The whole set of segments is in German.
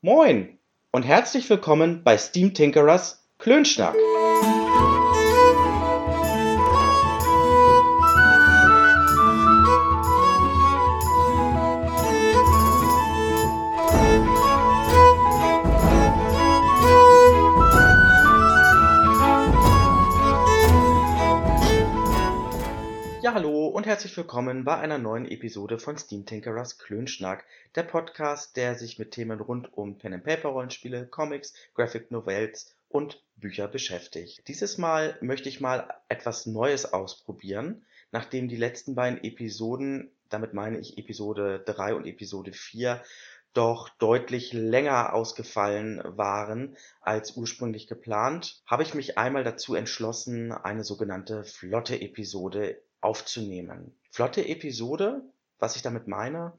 Moin und herzlich willkommen bei Steam Tinkerers Klönschnack. Ja, hallo und herzlich willkommen bei einer neuen Episode von Steam Tinkerers Klönschnack, der Podcast, der sich mit Themen rund um Pen and Paper Rollenspiele, Comics, Graphic Novels und Bücher beschäftigt. Dieses Mal möchte ich mal etwas Neues ausprobieren, nachdem die letzten beiden Episoden, damit meine ich Episode 3 und Episode 4, doch deutlich länger ausgefallen waren als ursprünglich geplant, habe ich mich einmal dazu entschlossen, eine sogenannte flotte Episode aufzunehmen. Flotte Episode, was ich damit meine,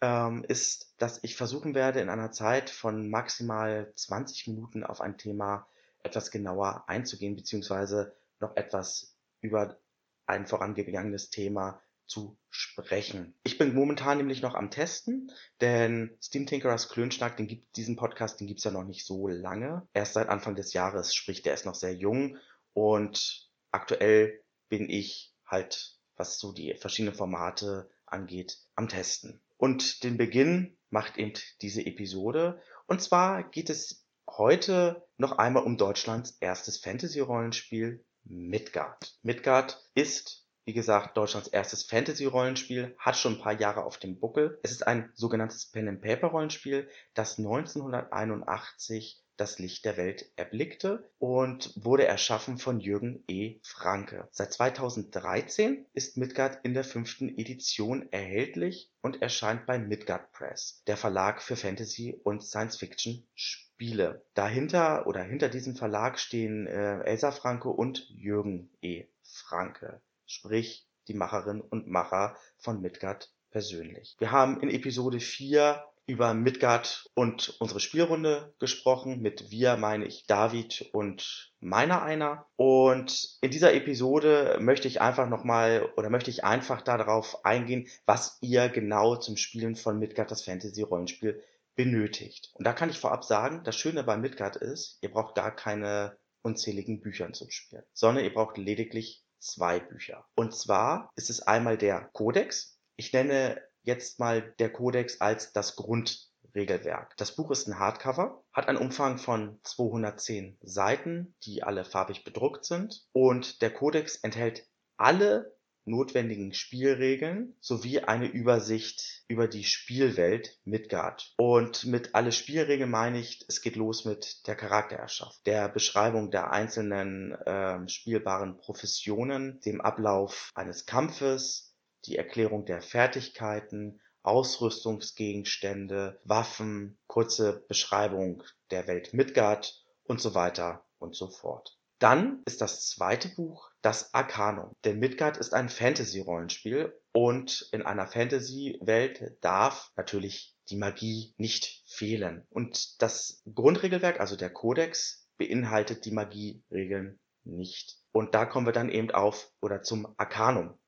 ähm, ist, dass ich versuchen werde, in einer Zeit von maximal 20 Minuten auf ein Thema etwas genauer einzugehen, beziehungsweise noch etwas über ein vorangegangenes Thema zu sprechen. Ich bin momentan nämlich noch am Testen, denn Steam Tinkerers Klönschnack, den gibt, diesen Podcast, den gibt's ja noch nicht so lange. Erst seit Anfang des Jahres, sprich, der ist noch sehr jung und aktuell bin ich halt, was so die verschiedenen Formate angeht, am Testen. Und den Beginn macht eben diese Episode. Und zwar geht es heute noch einmal um Deutschlands erstes Fantasy-Rollenspiel Midgard. Midgard ist wie gesagt, Deutschlands erstes Fantasy-Rollenspiel, hat schon ein paar Jahre auf dem Buckel. Es ist ein sogenanntes Pen-and-Paper-Rollenspiel, das 1981 das Licht der Welt erblickte und wurde erschaffen von Jürgen E. Franke. Seit 2013 ist Midgard in der fünften Edition erhältlich und erscheint bei Midgard Press, der Verlag für Fantasy und Science-Fiction Spiele. Dahinter oder hinter diesem Verlag stehen äh, Elsa Franke und Jürgen E. Franke, sprich die Macherin und Macher von Midgard persönlich. Wir haben in Episode 4 über Midgard und unsere Spielrunde gesprochen. Mit wir meine ich David und meiner einer. Und in dieser Episode möchte ich einfach nochmal oder möchte ich einfach darauf eingehen, was ihr genau zum Spielen von Midgard das Fantasy Rollenspiel benötigt. Und da kann ich vorab sagen, das Schöne bei Midgard ist, ihr braucht gar keine unzähligen Büchern zum Spielen, sondern ihr braucht lediglich zwei Bücher. Und zwar ist es einmal der Codex. Ich nenne jetzt mal der Codex als das Grundregelwerk. Das Buch ist ein Hardcover, hat einen Umfang von 210 Seiten, die alle farbig bedruckt sind. Und der Codex enthält alle notwendigen Spielregeln sowie eine Übersicht über die Spielwelt Midgard. Und mit alle Spielregeln meine ich, es geht los mit der Charaktererschaft, der Beschreibung der einzelnen äh, spielbaren Professionen, dem Ablauf eines Kampfes, die Erklärung der Fertigkeiten, Ausrüstungsgegenstände, Waffen, kurze Beschreibung der Welt Midgard und so weiter und so fort. Dann ist das zweite Buch das Arcanum. Denn Midgard ist ein Fantasy-Rollenspiel und in einer Fantasy-Welt darf natürlich die Magie nicht fehlen. Und das Grundregelwerk, also der Kodex, beinhaltet die Magieregeln nicht. Und da kommen wir dann eben auf oder zum Arcanum.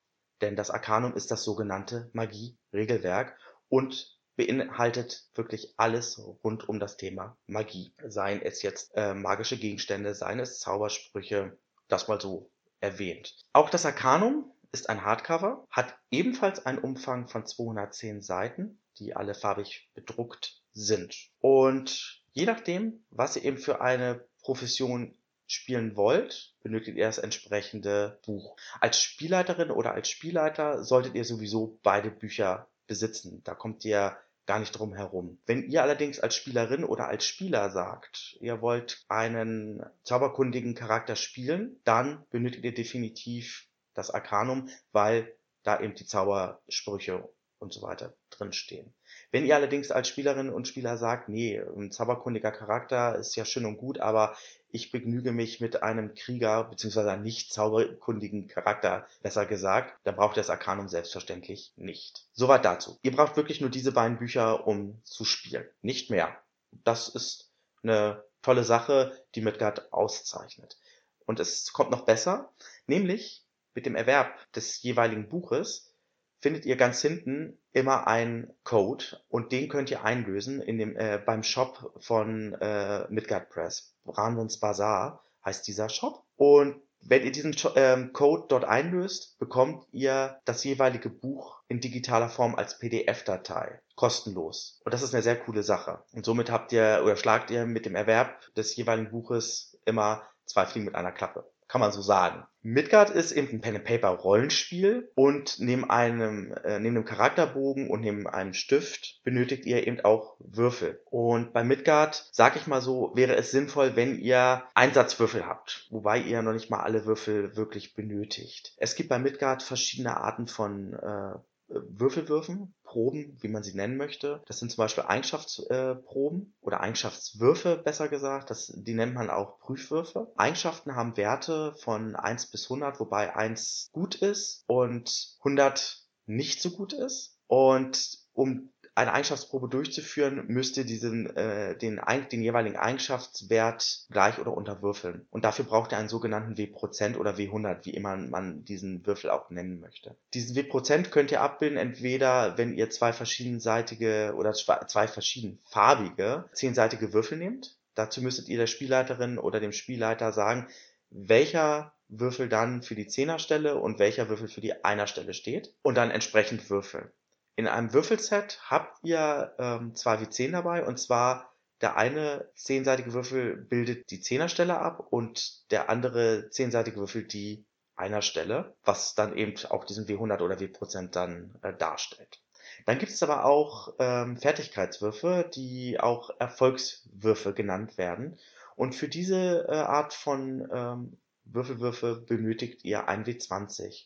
Denn das Arcanum ist das sogenannte Magie-Regelwerk und beinhaltet wirklich alles rund um das Thema Magie. Seien es jetzt äh, magische Gegenstände, seien es Zaubersprüche, das mal so erwähnt. Auch das Arcanum ist ein Hardcover, hat ebenfalls einen Umfang von 210 Seiten, die alle farbig bedruckt sind. Und je nachdem, was ihr eben für eine Profession spielen wollt, benötigt ihr das entsprechende Buch. Als Spielleiterin oder als Spielleiter solltet ihr sowieso beide Bücher besitzen. Da kommt ihr gar nicht drum herum. Wenn ihr allerdings als Spielerin oder als Spieler sagt, ihr wollt einen zauberkundigen Charakter spielen, dann benötigt ihr definitiv das Arcanum, weil da eben die Zaubersprüche und so weiter drinstehen. Wenn ihr allerdings als Spielerin und Spieler sagt, nee, ein zauberkundiger Charakter ist ja schön und gut, aber ich begnüge mich mit einem Krieger beziehungsweise einem nicht zauberkundigen Charakter, besser gesagt, dann braucht ihr das Arcanum selbstverständlich nicht. Soweit dazu. Ihr braucht wirklich nur diese beiden Bücher, um zu spielen. Nicht mehr. Das ist eine tolle Sache, die Midgard auszeichnet. Und es kommt noch besser, nämlich mit dem Erwerb des jeweiligen Buches findet ihr ganz hinten immer einen Code und den könnt ihr einlösen in dem, äh, beim Shop von äh, Midgard Press. Brandons Bazaar heißt dieser Shop. Und wenn ihr diesen ähm, Code dort einlöst, bekommt ihr das jeweilige Buch in digitaler Form als PDF-Datei. Kostenlos. Und das ist eine sehr coole Sache. Und somit habt ihr oder schlagt ihr mit dem Erwerb des jeweiligen Buches immer zwei Fliegen mit einer Klappe kann man so sagen. Midgard ist eben ein Pen-and-Paper-Rollenspiel und neben einem, äh, neben einem Charakterbogen und neben einem Stift benötigt ihr eben auch Würfel. Und bei Midgard, sag ich mal so, wäre es sinnvoll, wenn ihr Einsatzwürfel habt, wobei ihr noch nicht mal alle Würfel wirklich benötigt. Es gibt bei Midgard verschiedene Arten von äh, Würfelwürfen, Proben, wie man sie nennen möchte. Das sind zum Beispiel Eigenschaftsproben oder Eigenschaftswürfe, besser gesagt. Das, die nennt man auch Prüfwürfe. Eigenschaften haben Werte von 1 bis 100, wobei 1 gut ist und 100 nicht so gut ist. Und um eine Eigenschaftsprobe durchzuführen, müsst ihr diesen, äh, den, den jeweiligen Eigenschaftswert gleich oder unterwürfeln. Und dafür braucht ihr einen sogenannten W% oder W100, wie immer man diesen Würfel auch nennen möchte. Diesen W% könnt ihr abbilden, entweder wenn ihr zwei verschiedenseitige oder zwei verschiedenfarbige zehnseitige Würfel nehmt. Dazu müsstet ihr der Spielleiterin oder dem Spielleiter sagen, welcher Würfel dann für die Zehnerstelle und welcher Würfel für die Einerstelle steht und dann entsprechend würfeln. In einem Würfelset habt ihr ähm, zwei W10 dabei und zwar der eine zehnseitige Würfel bildet die Zehnerstelle ab und der andere zehnseitige Würfel die Einerstelle, was dann eben auch diesen W100 oder W% dann äh, darstellt. Dann gibt es aber auch ähm, Fertigkeitswürfe, die auch Erfolgswürfe genannt werden. Und für diese äh, Art von ähm, Würfelwürfe benötigt ihr ein W20.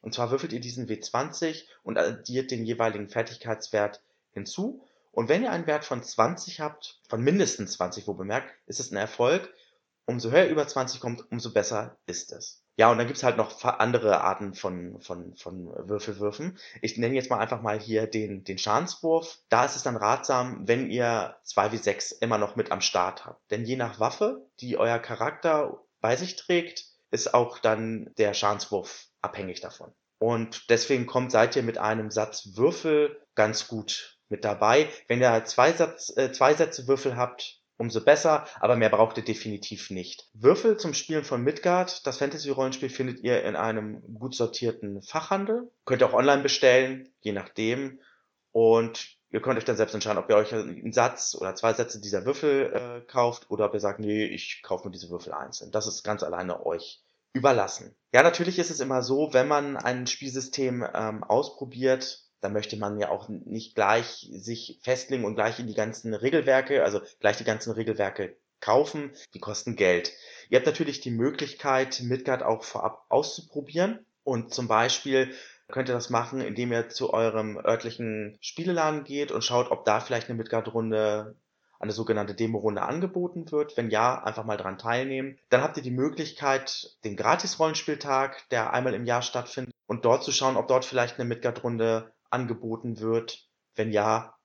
Und zwar würfelt ihr diesen W20 und addiert den jeweiligen Fertigkeitswert hinzu. Und wenn ihr einen Wert von 20 habt, von mindestens 20, wo bemerkt, ist es ein Erfolg. Umso höher über 20 kommt, umso besser ist es. Ja, und dann gibt's halt noch andere Arten von, von, von Würfelwürfen. Ich nenne jetzt mal einfach mal hier den, den Schadenswurf. Da ist es dann ratsam, wenn ihr 2W6 immer noch mit am Start habt. Denn je nach Waffe, die euer Charakter bei sich trägt, ist auch dann der Schadenswurf abhängig davon. Und deswegen kommt, seid ihr mit einem Satz Würfel ganz gut mit dabei. Wenn ihr zwei, Satz, äh, zwei Sätze Würfel habt, umso besser, aber mehr braucht ihr definitiv nicht. Würfel zum Spielen von Midgard, das Fantasy-Rollenspiel, findet ihr in einem gut sortierten Fachhandel. Könnt ihr auch online bestellen, je nachdem. Und ihr könnt euch dann selbst entscheiden, ob ihr euch einen Satz oder zwei Sätze dieser Würfel äh, kauft oder ob ihr sagt, nee, ich kaufe mir diese Würfel einzeln. Das ist ganz alleine euch überlassen. Ja, natürlich ist es immer so, wenn man ein Spielsystem ähm, ausprobiert, dann möchte man ja auch nicht gleich sich festlegen und gleich in die ganzen Regelwerke, also gleich die ganzen Regelwerke kaufen. Die kosten Geld. Ihr habt natürlich die Möglichkeit, Midgard auch vorab auszuprobieren und zum Beispiel könnt ihr das machen, indem ihr zu eurem örtlichen Spieleladen geht und schaut, ob da vielleicht eine Midgard-Runde eine sogenannte Demo-Runde angeboten wird. Wenn ja, einfach mal dran teilnehmen. Dann habt ihr die Möglichkeit, den Gratis-Rollenspieltag, der einmal im Jahr stattfindet, und dort zu schauen, ob dort vielleicht eine Midgard-Runde angeboten wird. Wenn ja,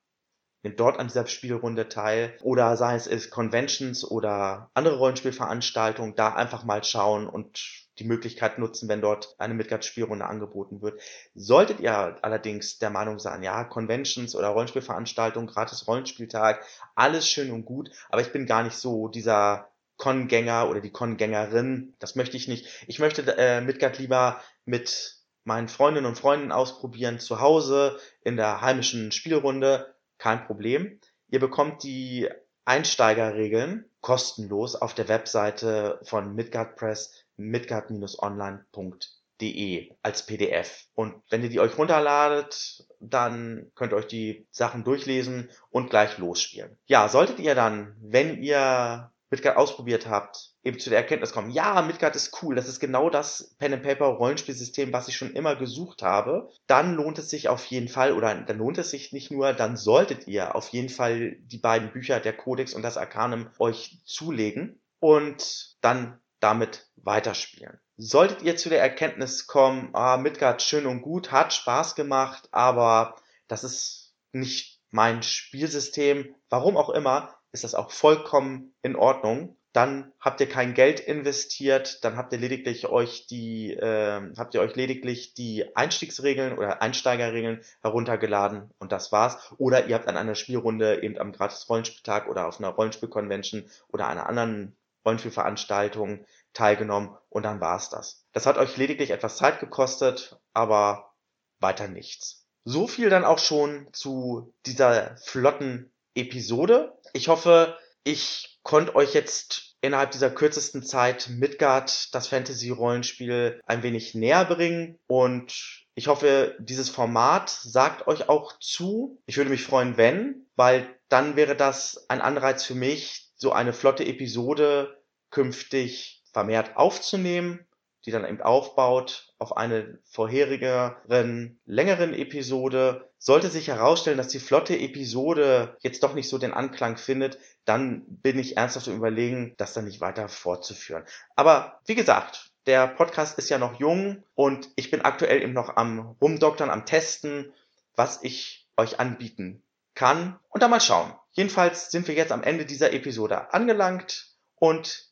nehmt dort an dieser Spielrunde teil. Oder sei es Conventions oder andere Rollenspielveranstaltungen, da einfach mal schauen und die Möglichkeit nutzen, wenn dort eine Midgard-Spielrunde angeboten wird. Solltet ihr allerdings der Meinung sein, ja, Conventions oder Rollenspielveranstaltungen, gratis Rollenspieltag, alles schön und gut, aber ich bin gar nicht so dieser Con-Gänger oder die Con-Gängerin, das möchte ich nicht. Ich möchte äh, Midgard lieber mit meinen Freundinnen und Freunden ausprobieren, zu Hause, in der heimischen Spielrunde, kein Problem. Ihr bekommt die Einsteigerregeln kostenlos auf der Webseite von Midgard Press midgard-online.de als PDF. Und wenn ihr die euch runterladet, dann könnt ihr euch die Sachen durchlesen und gleich losspielen. Ja, solltet ihr dann, wenn ihr Midgard ausprobiert habt, eben zu der Erkenntnis kommen, ja, Midgard ist cool, das ist genau das Pen and Paper Rollenspielsystem, was ich schon immer gesucht habe, dann lohnt es sich auf jeden Fall, oder dann lohnt es sich nicht nur, dann solltet ihr auf jeden Fall die beiden Bücher, der Codex und das Arcanum, euch zulegen und dann damit weiterspielen. Solltet ihr zu der Erkenntnis kommen, ah, Midgard schön und gut, hat Spaß gemacht, aber das ist nicht mein Spielsystem, warum auch immer, ist das auch vollkommen in Ordnung. dann habt ihr kein Geld investiert, dann habt ihr lediglich euch die, äh, habt ihr euch lediglich die Einstiegsregeln oder Einsteigerregeln heruntergeladen und das war's. Oder ihr habt an einer Spielrunde eben am gratis Rollenspieltag oder auf einer Rollenspielconvention oder einer anderen Rollenspielveranstaltung teilgenommen und dann war's das. Das hat euch lediglich etwas Zeit gekostet, aber weiter nichts. So viel dann auch schon zu dieser flotten Episode. Ich hoffe, ich konnte euch jetzt innerhalb dieser kürzesten Zeit Midgard, das Fantasy-Rollenspiel, ein wenig näher bringen und ich hoffe, dieses Format sagt euch auch zu. Ich würde mich freuen, wenn, weil dann wäre das ein Anreiz für mich, so eine flotte Episode künftig vermehrt aufzunehmen, die dann eben aufbaut auf eine vorherigeren, längeren Episode. Sollte sich herausstellen, dass die flotte Episode jetzt doch nicht so den Anklang findet, dann bin ich ernsthaft im Überlegen, das dann nicht weiter fortzuführen. Aber wie gesagt, der Podcast ist ja noch jung und ich bin aktuell eben noch am Rumdoktern, am Testen, was ich euch anbieten kann. Und dann mal schauen. Jedenfalls sind wir jetzt am Ende dieser Episode angelangt und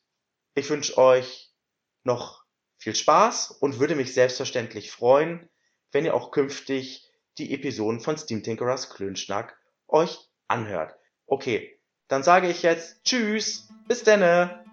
ich wünsche euch noch viel Spaß und würde mich selbstverständlich freuen, wenn ihr auch künftig die Episoden von Steam Tinkerers Klönschnack euch anhört. Okay, dann sage ich jetzt Tschüss, bis denne!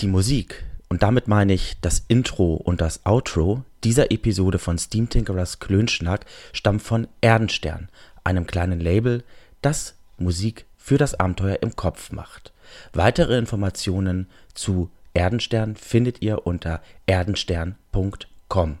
Die Musik, und damit meine ich das Intro und das Outro dieser Episode von Steam Tinkerers Klönschnack, stammt von Erdenstern, einem kleinen Label, das Musik für das Abenteuer im Kopf macht. Weitere Informationen zu Erdenstern findet ihr unter erdenstern.com.